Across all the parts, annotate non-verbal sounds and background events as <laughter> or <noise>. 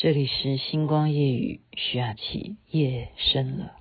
这里是星光夜雨，徐雅琪，夜深了。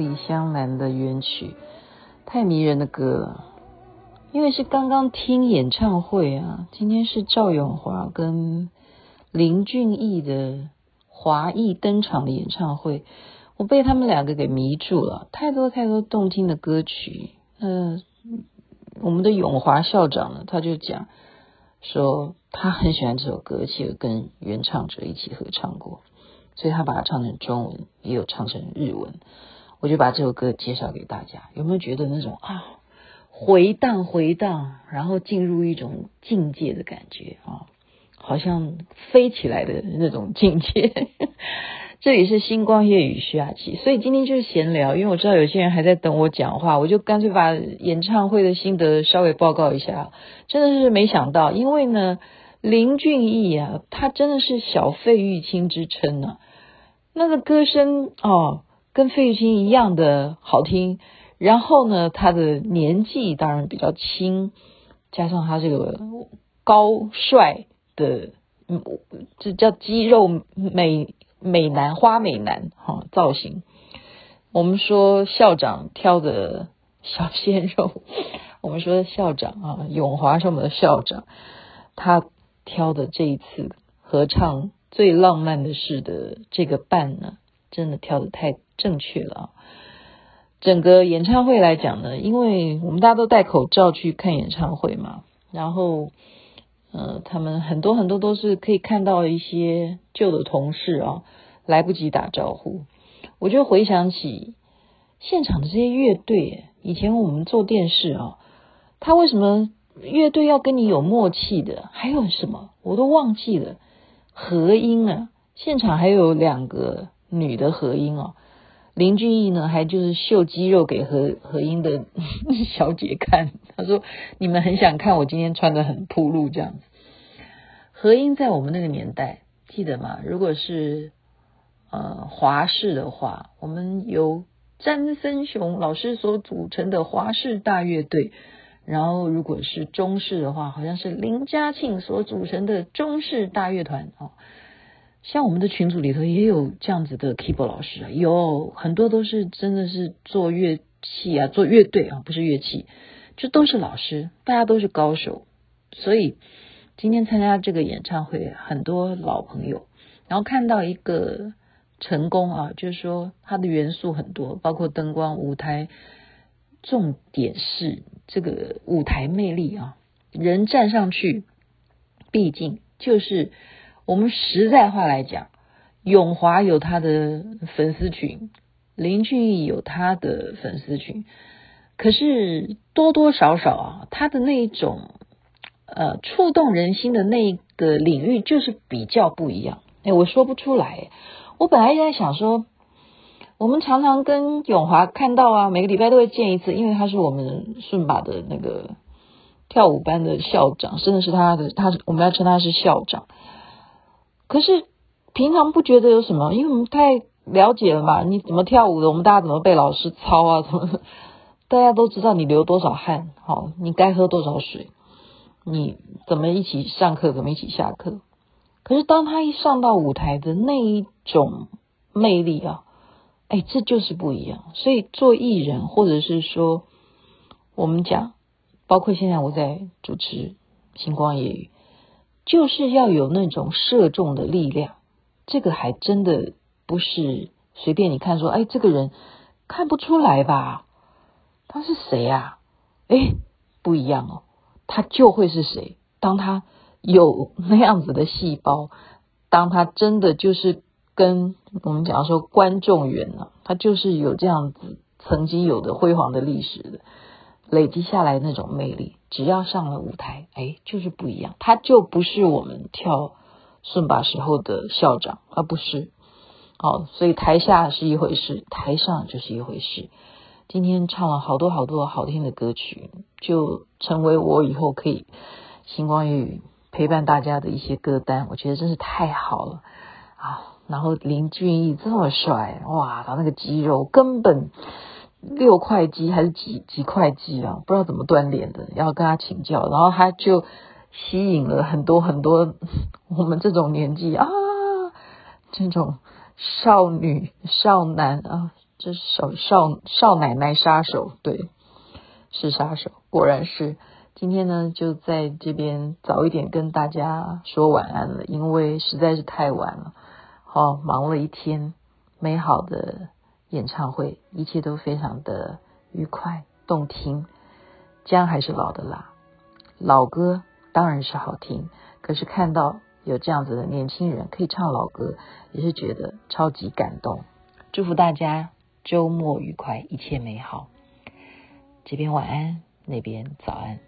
李香兰的原曲，太迷人的歌了。因为是刚刚听演唱会啊，今天是赵永华跟林俊逸的华裔登场的演唱会，我被他们两个给迷住了。太多太多动听的歌曲。呃，我们的永华校长呢，他就讲说他很喜欢这首歌，而且跟原唱者一起合唱过。所以他把它唱成中文，也有唱成日文。我就把这首歌介绍给大家，有没有觉得那种啊回荡回荡，然后进入一种境界的感觉啊，好像飞起来的那种境界。<laughs> 这里是星光夜雨徐雅琪，所以今天就是闲聊，因为我知道有些人还在等我讲话，我就干脆把演唱会的心得稍微报告一下。真的是没想到，因为呢，林俊逸啊，他真的是小费玉清之称呢、啊。那个歌声哦，跟费玉清一样的好听。然后呢，他的年纪当然比较轻，加上他这个高帅的，嗯，这叫肌肉美美男花美男哈、造型。我们说校长挑的小鲜肉，我们说校长啊，永华是我们的校长，他挑的这一次合唱。最浪漫的事的这个伴呢，真的挑的太正确了！整个演唱会来讲呢，因为我们大家都戴口罩去看演唱会嘛，然后呃，他们很多很多都是可以看到一些旧的同事啊，来不及打招呼，我就回想起现场的这些乐队，以前我们做电视啊，他为什么乐队要跟你有默契的？还有什么我都忘记了。和音啊，现场还有两个女的和音哦。林俊逸呢，还就是秀肌肉给何何音的 <laughs> 小姐看。他说：“你们很想看我今天穿得很铺路这样子。”和音在我们那个年代记得吗？如果是呃华视的话，我们由詹森雄老师所组成的华视大乐队。然后，如果是中式的话，好像是林嘉庆所组成的中式大乐团哦。像我们的群组里头也有这样子的 keyboard 老师，有很多都是真的是做乐器啊，做乐队啊，不是乐器，就都是老师，大家都是高手。所以今天参加这个演唱会，很多老朋友，然后看到一个成功啊，就是说它的元素很多，包括灯光、舞台。重点是这个舞台魅力啊，人站上去，毕竟就是我们实在话来讲，永华有他的粉丝群，林俊逸有他的粉丝群，可是多多少少啊，他的那一种呃触动人心的那个领域就是比较不一样。哎，我说不出来，我本来在想说。我们常常跟永华看到啊，每个礼拜都会见一次，因为他是我们顺把的那个跳舞班的校长，甚至是他的，他我们要称他是校长。可是平常不觉得有什么，因为我们太了解了嘛，你怎么跳舞的，我们大家怎么被老师操啊，怎 <laughs> 么大家都知道你流多少汗，好，你该喝多少水，你怎么一起上课，怎么一起下课。可是当他一上到舞台的那一种魅力啊！哎，这就是不一样。所以做艺人，或者是说我们讲，包括现在我在主持星光夜语，就是要有那种射中的力量。这个还真的不是随便你看说，哎，这个人看不出来吧？他是谁啊？哎，不一样哦，他就会是谁。当他有那样子的细胞，当他真的就是跟我们讲说观众缘呢，他就是有这样子曾经有的辉煌的历史的累积下来那种魅力，只要上了舞台，哎，就是不一样，他就不是我们跳顺把时候的校长，而不是。好，所以台下是一回事，台上就是一回事。今天唱了好多好多好听的歌曲，就成为我以后可以星光夜语陪伴大家的一些歌单。我觉得真是太好了啊！然后林俊逸这么帅，哇，他那个肌肉根本六块肌还是几几块肌啊？不知道怎么锻炼的，要跟他请教。然后他就吸引了很多很多我们这种年纪啊，这种少女少男啊。这少少少奶奶杀手，对，是杀手，果然是。今天呢，就在这边早一点跟大家说晚安了，因为实在是太晚了。好，忙了一天，美好的演唱会，一切都非常的愉快动听。姜还是老的辣，老歌当然是好听，可是看到有这样子的年轻人可以唱老歌，也是觉得超级感动。祝福大家。周末愉快，一切美好。这边晚安，那边早安。